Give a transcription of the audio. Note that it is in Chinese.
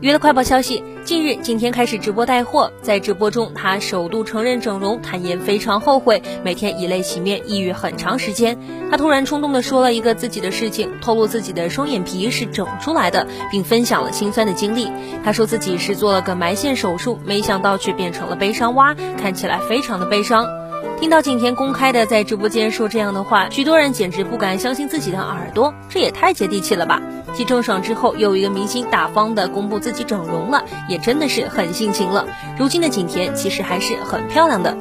娱乐快报消息：近日，景甜开始直播带货。在直播中，她首度承认整容，坦言非常后悔，每天以泪洗面，抑郁很长时间。她突然冲动地说了一个自己的事情，透露自己的双眼皮是整出来的，并分享了心酸的经历。她说自己是做了个埋线手术，没想到却变成了悲伤蛙，看起来非常的悲伤。听到景甜公开的在直播间说这样的话，许多人简直不敢相信自己的耳朵，这也太接地气了吧！继郑爽之后，又一个明星大方的公布自己整容了，也真的是很性情了。如今的景甜其实还是很漂亮的。